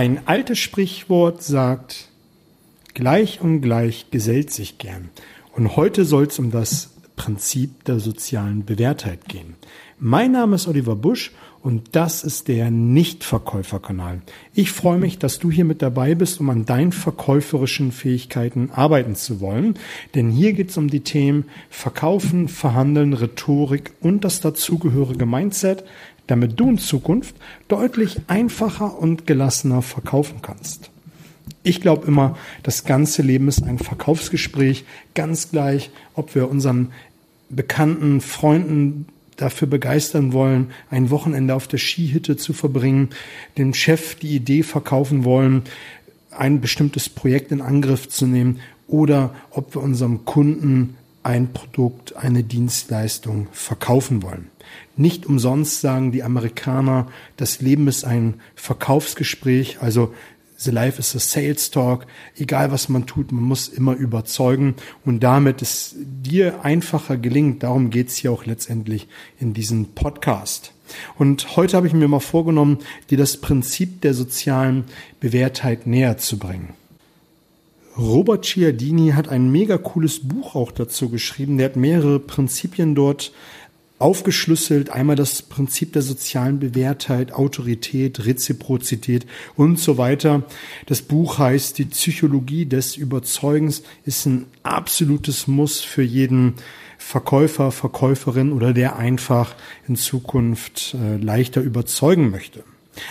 Ein altes Sprichwort sagt, gleich und gleich gesellt sich gern. Und heute soll es um das Prinzip der sozialen Bewährtheit gehen. Mein Name ist Oliver Busch und das ist der Nichtverkäuferkanal. Ich freue mich, dass du hier mit dabei bist, um an deinen verkäuferischen Fähigkeiten arbeiten zu wollen. Denn hier geht es um die Themen Verkaufen, Verhandeln, Rhetorik und das dazugehörige Mindset, damit du in Zukunft deutlich einfacher und gelassener verkaufen kannst. Ich glaube immer, das ganze Leben ist ein Verkaufsgespräch, ganz gleich, ob wir unseren Bekannten, Freunden dafür begeistern wollen, ein Wochenende auf der Skihütte zu verbringen, dem Chef die Idee verkaufen wollen, ein bestimmtes Projekt in Angriff zu nehmen oder ob wir unserem Kunden ein Produkt, eine Dienstleistung verkaufen wollen. Nicht umsonst sagen die Amerikaner, das Leben ist ein Verkaufsgespräch, also The Life is a Sales Talk. Egal was man tut, man muss immer überzeugen und damit es dir einfacher gelingt. Darum geht's hier auch letztendlich in diesem Podcast. Und heute habe ich mir mal vorgenommen, dir das Prinzip der sozialen Bewährtheit näher zu bringen. Robert Cialdini hat ein mega cooles Buch auch dazu geschrieben. Der hat mehrere Prinzipien dort aufgeschlüsselt. Einmal das Prinzip der sozialen Bewährtheit, Autorität, Reziprozität und so weiter. Das Buch heißt Die Psychologie des Überzeugens, ist ein absolutes Muss für jeden Verkäufer, Verkäuferin oder der einfach in Zukunft äh, leichter überzeugen möchte.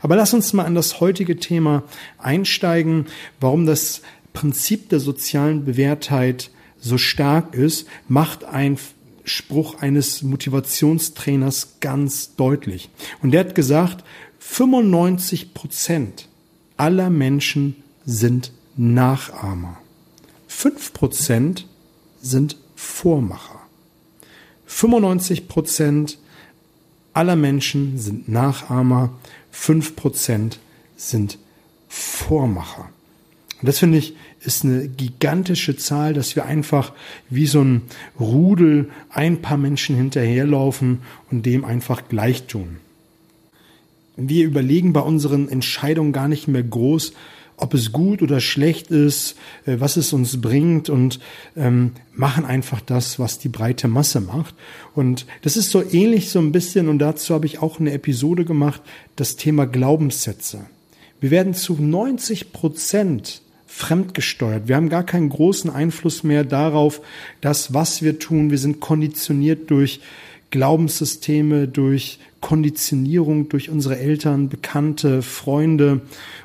Aber lass uns mal an das heutige Thema einsteigen, warum das Prinzip der sozialen Bewährtheit so stark ist, macht ein Spruch eines Motivationstrainers ganz deutlich. Und der hat gesagt, 95 Prozent aller Menschen sind Nachahmer. 5 Prozent sind Vormacher. 95 Prozent aller Menschen sind Nachahmer. 5 Prozent sind Vormacher. Und das finde ich ist eine gigantische Zahl, dass wir einfach wie so ein Rudel ein paar Menschen hinterherlaufen und dem einfach gleich tun. Wir überlegen bei unseren Entscheidungen gar nicht mehr groß, ob es gut oder schlecht ist, äh, was es uns bringt und ähm, machen einfach das, was die breite Masse macht. Und das ist so ähnlich so ein bisschen, und dazu habe ich auch eine Episode gemacht, das Thema Glaubenssätze. Wir werden zu 90 Prozent fremdgesteuert. Wir haben gar keinen großen Einfluss mehr darauf, dass was wir tun. Wir sind konditioniert durch Glaubenssysteme, durch Konditionierung, durch unsere Eltern, Bekannte, Freunde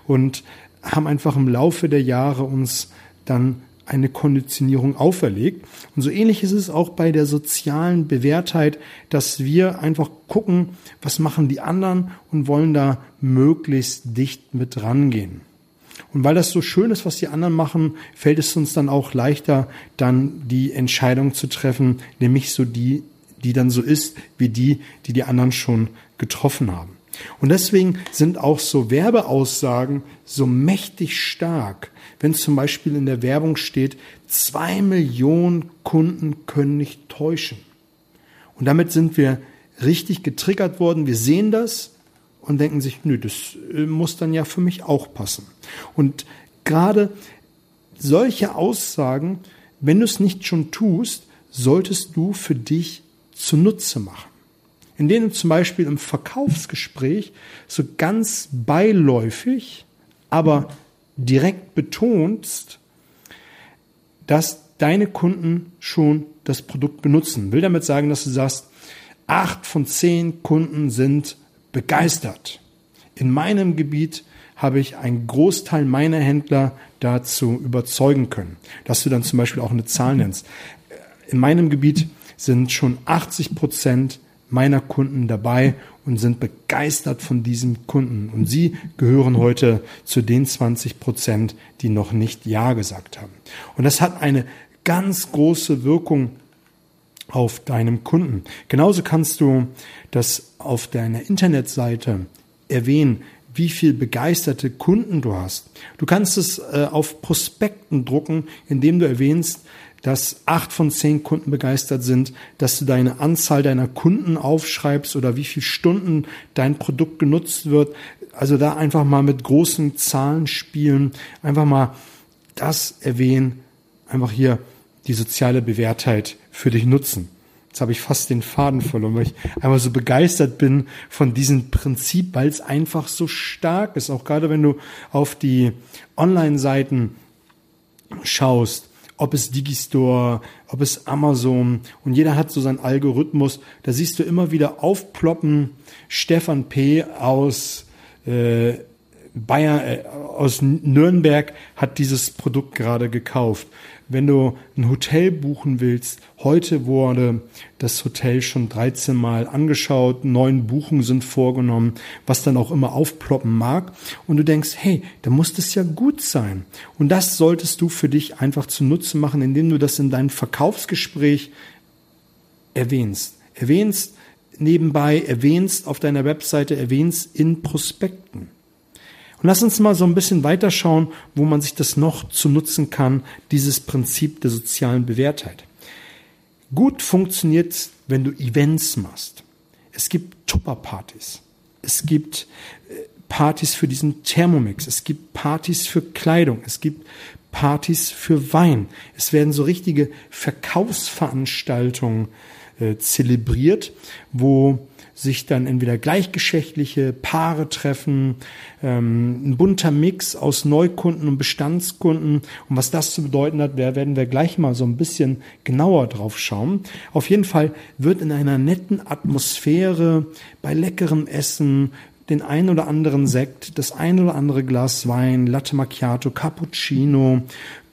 und haben einfach im Laufe der Jahre uns dann eine Konditionierung auferlegt. Und so ähnlich ist es auch bei der sozialen Bewährtheit, dass wir einfach gucken, was machen die anderen und wollen da möglichst dicht mit rangehen. Und weil das so schön ist, was die anderen machen, fällt es uns dann auch leichter, dann die Entscheidung zu treffen, nämlich so die, die dann so ist, wie die, die die anderen schon getroffen haben. Und deswegen sind auch so Werbeaussagen so mächtig stark, wenn zum Beispiel in der Werbung steht, zwei Millionen Kunden können nicht täuschen. Und damit sind wir richtig getriggert worden. Wir sehen das und denken sich, nö, das äh, muss dann ja für mich auch passen. Und gerade solche Aussagen, wenn du es nicht schon tust, solltest du für dich zunutze machen. Indem du zum Beispiel im Verkaufsgespräch so ganz beiläufig, aber direkt betonst, dass deine Kunden schon das Produkt benutzen. Will damit sagen, dass du sagst, acht von zehn Kunden sind begeistert. In meinem Gebiet habe ich einen Großteil meiner Händler dazu überzeugen können, dass du dann zum Beispiel auch eine Zahl nennst. In meinem Gebiet sind schon 80 Prozent meiner Kunden dabei und sind begeistert von diesem Kunden. Und sie gehören heute zu den 20 Prozent, die noch nicht Ja gesagt haben. Und das hat eine ganz große Wirkung auf deinem Kunden. Genauso kannst du das auf deiner Internetseite erwähnen, wie viel begeisterte Kunden du hast. Du kannst es äh, auf Prospekten drucken, indem du erwähnst, dass acht von zehn Kunden begeistert sind, dass du deine Anzahl deiner Kunden aufschreibst oder wie viele Stunden dein Produkt genutzt wird. Also da einfach mal mit großen Zahlen spielen, einfach mal das erwähnen, einfach hier die soziale Bewährtheit für dich nutzen. Jetzt habe ich fast den Faden verloren, weil ich einfach so begeistert bin von diesem Prinzip, weil es einfach so stark ist. Auch gerade wenn du auf die Online-Seiten schaust, ob es Digistore, ob es Amazon und jeder hat so seinen Algorithmus. Da siehst du immer wieder aufploppen. Stefan P. aus äh, Bayern, äh, aus Nürnberg hat dieses Produkt gerade gekauft. Wenn du ein Hotel buchen willst, heute wurde das Hotel schon 13 Mal angeschaut, neun Buchungen sind vorgenommen, was dann auch immer aufploppen mag. Und du denkst, hey, da muss das ja gut sein. Und das solltest du für dich einfach zu Nutzen machen, indem du das in deinem Verkaufsgespräch erwähnst. Erwähnst nebenbei, erwähnst auf deiner Webseite, erwähnst in Prospekten. Und lass uns mal so ein bisschen weiterschauen, wo man sich das noch zu nutzen kann, dieses Prinzip der sozialen Bewährtheit. Gut funktioniert, wenn du Events machst. Es gibt Tupperpartys. Es gibt äh, Partys für diesen Thermomix. Es gibt Partys für Kleidung. Es gibt Partys für Wein. Es werden so richtige Verkaufsveranstaltungen äh, zelebriert, wo sich dann entweder gleichgeschlechtliche Paare treffen, ähm, ein bunter Mix aus Neukunden und Bestandskunden. Und was das zu bedeuten hat, werden wir gleich mal so ein bisschen genauer drauf schauen. Auf jeden Fall wird in einer netten Atmosphäre bei leckerem Essen den ein oder anderen Sekt, das ein oder andere Glas Wein, Latte Macchiato, Cappuccino,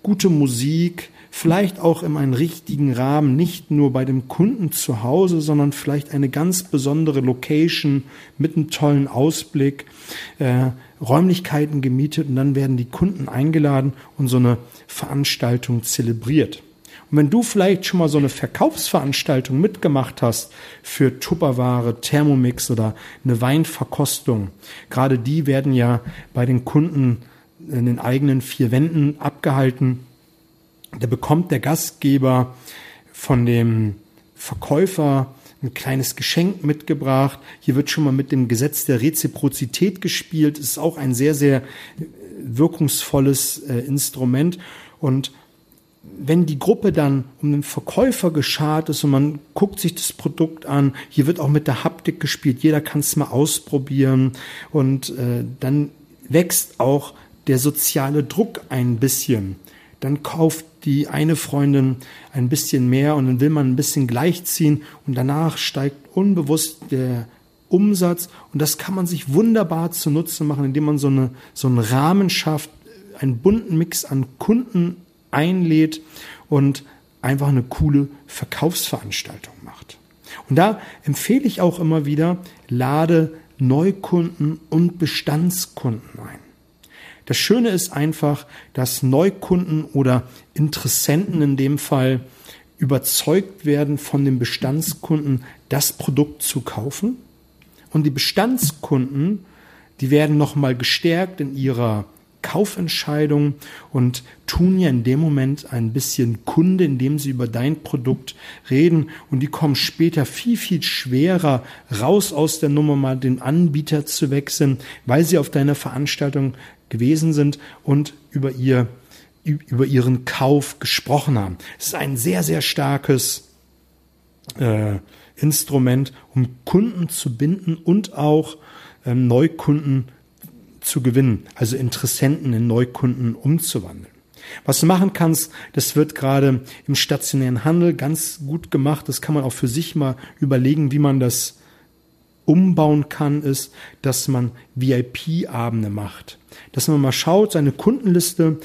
gute Musik, vielleicht auch in einem richtigen Rahmen, nicht nur bei dem Kunden zu Hause, sondern vielleicht eine ganz besondere Location mit einem tollen Ausblick, äh, Räumlichkeiten gemietet und dann werden die Kunden eingeladen und so eine Veranstaltung zelebriert. Und wenn du vielleicht schon mal so eine Verkaufsveranstaltung mitgemacht hast für Tupperware, Thermomix oder eine Weinverkostung, gerade die werden ja bei den Kunden in den eigenen vier Wänden abgehalten da bekommt der Gastgeber von dem Verkäufer ein kleines Geschenk mitgebracht. Hier wird schon mal mit dem Gesetz der Reziprozität gespielt. Es ist auch ein sehr, sehr wirkungsvolles äh, Instrument. Und wenn die Gruppe dann um den Verkäufer geschart ist und man guckt sich das Produkt an, hier wird auch mit der Haptik gespielt, jeder kann es mal ausprobieren und äh, dann wächst auch der soziale Druck ein bisschen. Dann kauft die eine Freundin ein bisschen mehr und dann will man ein bisschen gleichziehen und danach steigt unbewusst der Umsatz und das kann man sich wunderbar zunutze machen, indem man so, eine, so einen Rahmen schafft, einen bunten Mix an Kunden einlädt und einfach eine coole Verkaufsveranstaltung macht. Und da empfehle ich auch immer wieder, lade Neukunden und Bestandskunden ein. Das Schöne ist einfach, dass Neukunden oder Interessenten in dem Fall überzeugt werden von dem Bestandskunden, das Produkt zu kaufen. Und die Bestandskunden, die werden nochmal gestärkt in ihrer Kaufentscheidung und tun ja in dem Moment ein bisschen Kunde, indem sie über dein Produkt reden und die kommen später viel, viel schwerer raus aus der Nummer, mal den Anbieter zu wechseln, weil sie auf deiner Veranstaltung gewesen sind und über ihr über ihren Kauf gesprochen haben. Es ist ein sehr, sehr starkes äh, Instrument, um Kunden zu binden und auch ähm, Neukunden zu gewinnen, also Interessenten in Neukunden umzuwandeln. Was du machen kannst, das wird gerade im stationären Handel ganz gut gemacht. Das kann man auch für sich mal überlegen, wie man das umbauen kann, ist, dass man VIP-Abende macht. Dass man mal schaut, seine Kundenliste,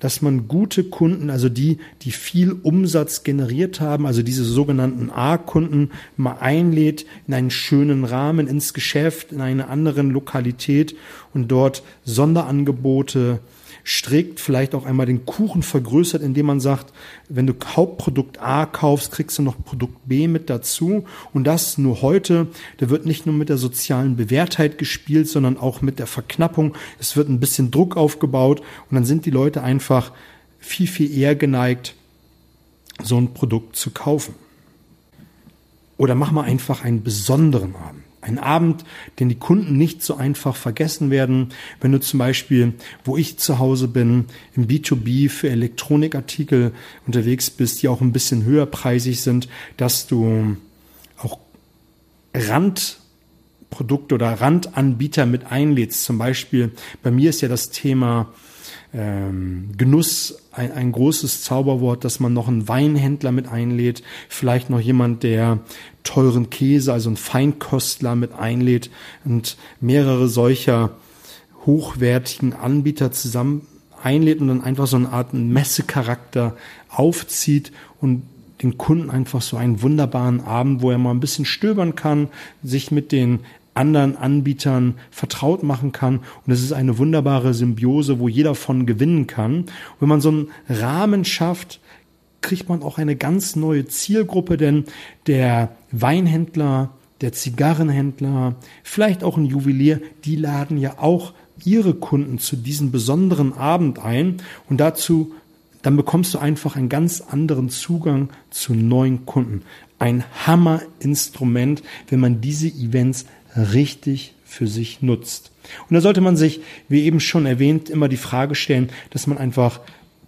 dass man gute Kunden, also die, die viel Umsatz generiert haben, also diese sogenannten A-Kunden mal einlädt in einen schönen Rahmen ins Geschäft, in eine anderen Lokalität und dort Sonderangebote strickt, vielleicht auch einmal den Kuchen vergrößert, indem man sagt, wenn du Hauptprodukt A kaufst, kriegst du noch Produkt B mit dazu. Und das nur heute. Da wird nicht nur mit der sozialen Bewährtheit gespielt, sondern auch mit der Verknappung. Es wird ein bisschen Druck aufgebaut und dann sind die Leute einfach viel, viel eher geneigt, so ein Produkt zu kaufen. Oder mach mal einfach einen besonderen Abend. Ein Abend, den die Kunden nicht so einfach vergessen werden. Wenn du zum Beispiel, wo ich zu Hause bin, im B2B für Elektronikartikel unterwegs bist, die auch ein bisschen höherpreisig sind, dass du auch Randprodukte oder Randanbieter mit einlädst. Zum Beispiel, bei mir ist ja das Thema ähm, Genuss ein, ein großes Zauberwort, dass man noch einen Weinhändler mit einlädt, vielleicht noch jemand, der teuren Käse, also einen Feinkostler mit einlädt und mehrere solcher hochwertigen Anbieter zusammen einlädt und dann einfach so eine Art Messecharakter aufzieht und den Kunden einfach so einen wunderbaren Abend, wo er mal ein bisschen stöbern kann, sich mit den anderen Anbietern vertraut machen kann. Und es ist eine wunderbare Symbiose, wo jeder von gewinnen kann. Und wenn man so einen Rahmen schafft, kriegt man auch eine ganz neue Zielgruppe, denn der Weinhändler, der Zigarrenhändler, vielleicht auch ein Juwelier, die laden ja auch ihre Kunden zu diesem besonderen Abend ein und dazu dann bekommst du einfach einen ganz anderen Zugang zu neuen Kunden. Ein Hammerinstrument, wenn man diese Events richtig für sich nutzt. Und da sollte man sich, wie eben schon erwähnt, immer die Frage stellen, dass man einfach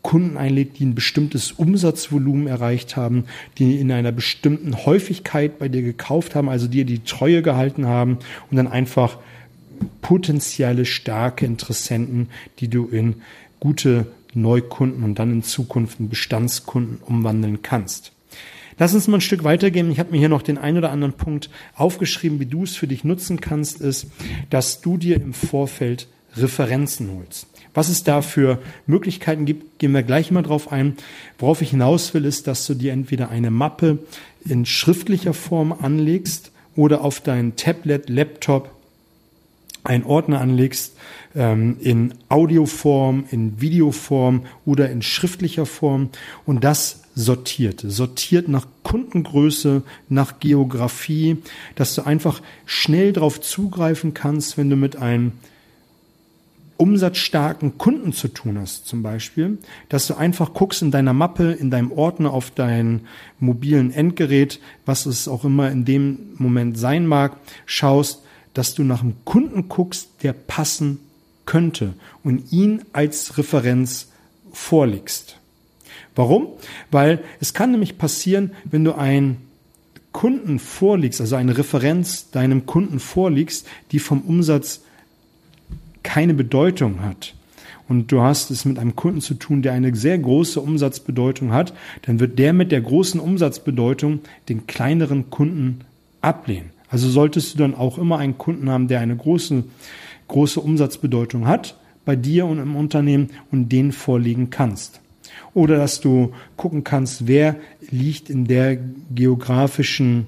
Kunden einlädt, die ein bestimmtes Umsatzvolumen erreicht haben, die in einer bestimmten Häufigkeit bei dir gekauft haben, also dir die Treue gehalten haben und dann einfach potenzielle starke Interessenten, die du in gute Neukunden und dann in Zukunft in Bestandskunden umwandeln kannst. Lass uns mal ein Stück weitergehen. Ich habe mir hier noch den einen oder anderen Punkt aufgeschrieben, wie du es für dich nutzen kannst, ist, dass du dir im Vorfeld Referenzen holst. Was es da für Möglichkeiten gibt, gehen wir gleich mal drauf ein. Worauf ich hinaus will, ist, dass du dir entweder eine Mappe in schriftlicher Form anlegst oder auf dein Tablet, Laptop einen Ordner anlegst ähm, in Audioform, in Videoform oder in schriftlicher Form und das sortiert. Sortiert nach Kundengröße, nach Geografie, dass du einfach schnell darauf zugreifen kannst, wenn du mit einem umsatzstarken Kunden zu tun hast, zum Beispiel, dass du einfach guckst in deiner Mappe, in deinem Ordner auf dein mobilen Endgerät, was es auch immer in dem Moment sein mag, schaust, dass du nach einem Kunden guckst, der passen könnte und ihn als Referenz vorlegst. Warum? Weil es kann nämlich passieren, wenn du einen Kunden vorlegst, also eine Referenz deinem Kunden vorlegst, die vom Umsatz keine Bedeutung hat, und du hast es mit einem Kunden zu tun, der eine sehr große Umsatzbedeutung hat, dann wird der mit der großen Umsatzbedeutung den kleineren Kunden ablehnen. Also solltest du dann auch immer einen Kunden haben, der eine große, große Umsatzbedeutung hat bei dir und im Unternehmen und den vorlegen kannst oder dass du gucken kannst, wer liegt in der geografischen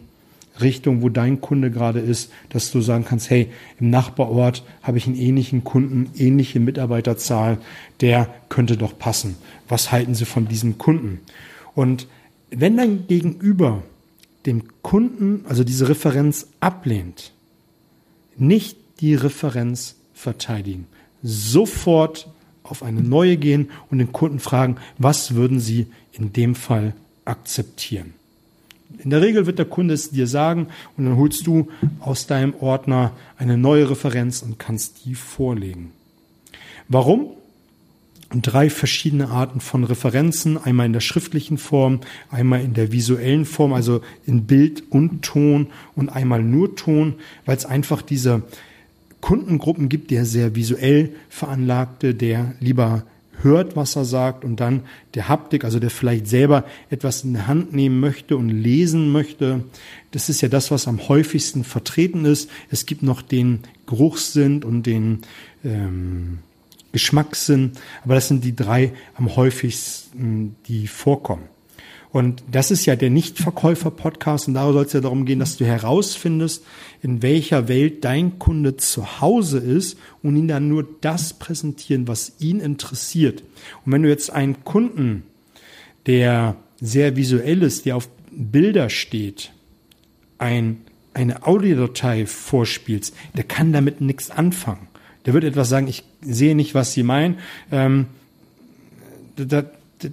Richtung, wo dein Kunde gerade ist, dass du sagen kannst, hey, im Nachbarort habe ich einen ähnlichen Kunden, ähnliche Mitarbeiterzahl, der könnte doch passen. Was halten Sie von diesem Kunden? Und wenn dein Gegenüber dem Kunden, also diese Referenz ablehnt, nicht die Referenz verteidigen. Sofort auf eine neue gehen und den Kunden fragen, was würden Sie in dem Fall akzeptieren. In der Regel wird der Kunde es dir sagen und dann holst du aus deinem Ordner eine neue Referenz und kannst die vorlegen. Warum? Drei verschiedene Arten von Referenzen, einmal in der schriftlichen Form, einmal in der visuellen Form, also in Bild und Ton und einmal nur Ton, weil es einfach diese Kundengruppen gibt, der sehr visuell veranlagte, der lieber hört, was er sagt und dann der Haptik, also der vielleicht selber etwas in der Hand nehmen möchte und lesen möchte. Das ist ja das, was am häufigsten vertreten ist. Es gibt noch den Geruchssinn und den ähm, Geschmackssinn, aber das sind die drei am häufigsten, die vorkommen. Und das ist ja der Nichtverkäufer-Podcast und da soll es ja darum gehen, dass du herausfindest, in welcher Welt dein Kunde zu Hause ist und ihn dann nur das präsentieren, was ihn interessiert. Und wenn du jetzt einen Kunden, der sehr visuell ist, der auf Bilder steht, ein, eine Audiodatei vorspielst, der kann damit nichts anfangen. Der wird etwas sagen, ich sehe nicht, was Sie meinen. Ähm,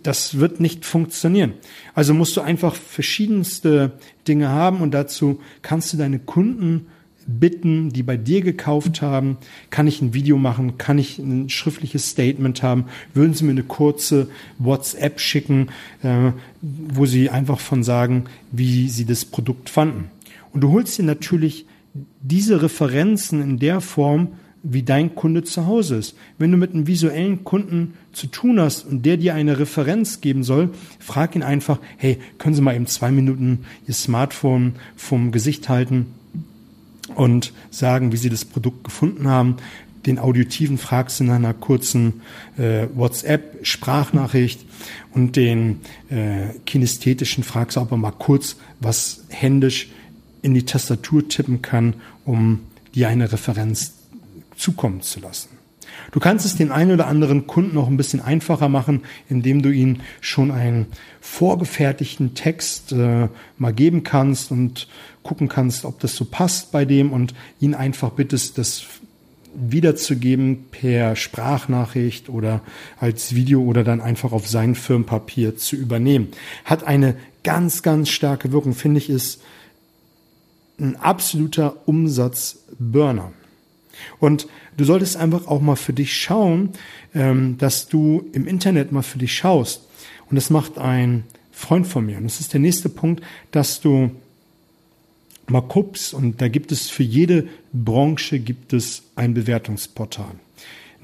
das wird nicht funktionieren. Also musst du einfach verschiedenste Dinge haben und dazu kannst du deine Kunden bitten, die bei dir gekauft haben, kann ich ein Video machen, kann ich ein schriftliches Statement haben, würden sie mir eine kurze WhatsApp schicken, äh, wo sie einfach von sagen, wie sie das Produkt fanden. Und du holst dir natürlich diese Referenzen in der Form, wie dein Kunde zu Hause ist. Wenn du mit einem visuellen Kunden zu tun hast und der dir eine Referenz geben soll, frag ihn einfach, hey, können Sie mal eben zwei Minuten Ihr Smartphone vom Gesicht halten und sagen, wie Sie das Produkt gefunden haben. Den Auditiven fragst du in einer kurzen äh, WhatsApp-Sprachnachricht und den äh, kinesthetischen fragst du aber mal kurz, was händisch in die Tastatur tippen kann, um dir eine Referenz zukommen zu lassen. Du kannst es den einen oder anderen Kunden noch ein bisschen einfacher machen, indem du ihnen schon einen vorgefertigten Text äh, mal geben kannst und gucken kannst, ob das so passt bei dem und ihn einfach bittest, das wiederzugeben per Sprachnachricht oder als Video oder dann einfach auf sein Firmenpapier zu übernehmen. Hat eine ganz, ganz starke Wirkung, finde ich, ist ein absoluter Umsatzburner. Und du solltest einfach auch mal für dich schauen, ähm, dass du im Internet mal für dich schaust. Und das macht ein Freund von mir. Und das ist der nächste Punkt, dass du mal guckst. Und da gibt es für jede Branche gibt es ein Bewertungsportal.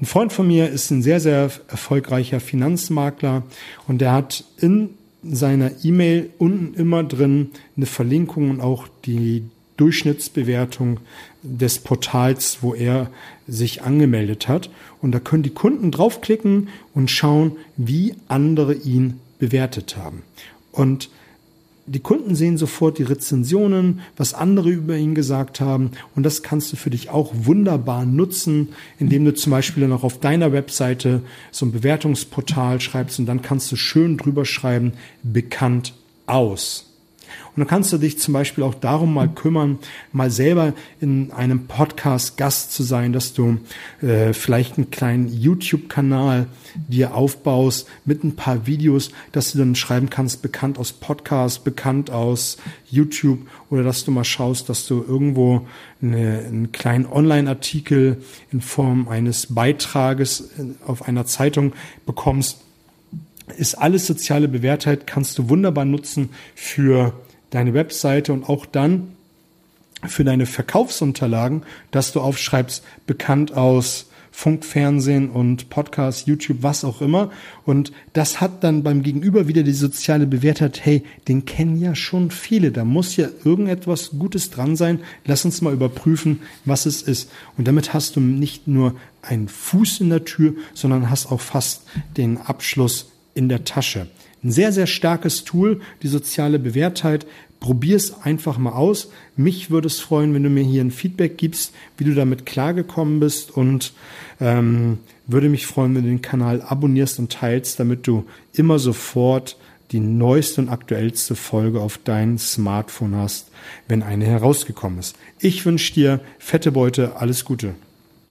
Ein Freund von mir ist ein sehr, sehr erfolgreicher Finanzmakler und der hat in seiner E-Mail unten immer drin eine Verlinkung und auch die Durchschnittsbewertung des Portals, wo er sich angemeldet hat. Und da können die Kunden draufklicken und schauen, wie andere ihn bewertet haben. Und die Kunden sehen sofort die Rezensionen, was andere über ihn gesagt haben. Und das kannst du für dich auch wunderbar nutzen, indem du zum Beispiel dann auch auf deiner Webseite so ein Bewertungsportal schreibst und dann kannst du schön drüber schreiben, bekannt aus. Und dann kannst du dich zum Beispiel auch darum mal kümmern, mal selber in einem Podcast Gast zu sein, dass du äh, vielleicht einen kleinen YouTube-Kanal dir aufbaust mit ein paar Videos, dass du dann schreiben kannst, bekannt aus Podcast, bekannt aus YouTube oder dass du mal schaust, dass du irgendwo eine, einen kleinen Online-Artikel in Form eines Beitrages auf einer Zeitung bekommst. Ist alles soziale Bewährtheit, kannst du wunderbar nutzen für deine Webseite und auch dann für deine Verkaufsunterlagen, dass du aufschreibst, bekannt aus Funk, Fernsehen und Podcast, YouTube, was auch immer. Und das hat dann beim Gegenüber wieder die soziale Bewertheit, hey, den kennen ja schon viele, da muss ja irgendetwas Gutes dran sein. Lass uns mal überprüfen, was es ist. Und damit hast du nicht nur einen Fuß in der Tür, sondern hast auch fast den Abschluss in der Tasche. Ein sehr, sehr starkes Tool, die soziale Bewährtheit. Probier es einfach mal aus. Mich würde es freuen, wenn du mir hier ein Feedback gibst, wie du damit klargekommen bist und ähm, würde mich freuen, wenn du den Kanal abonnierst und teilst, damit du immer sofort die neueste und aktuellste Folge auf dein Smartphone hast, wenn eine herausgekommen ist. Ich wünsche dir fette Beute, alles Gute.